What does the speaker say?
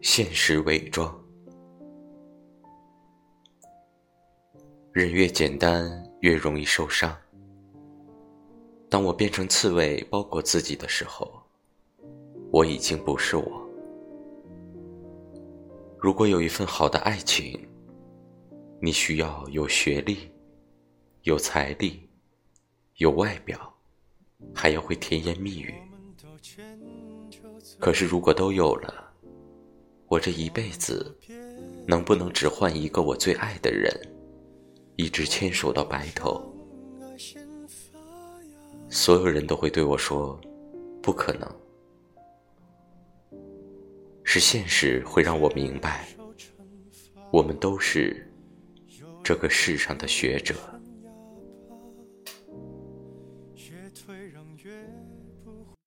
现实伪装。人越简单，越容易受伤。当我变成刺猬包裹自己的时候，我已经不是我。如果有一份好的爱情，你需要有学历、有财力、有外表，还要会甜言蜜语。可是如果都有了，我这一辈子能不能只换一个我最爱的人？一直牵手到白头，所有人都会对我说：“不可能。”是现实会让我明白，我们都是这个世上的学者。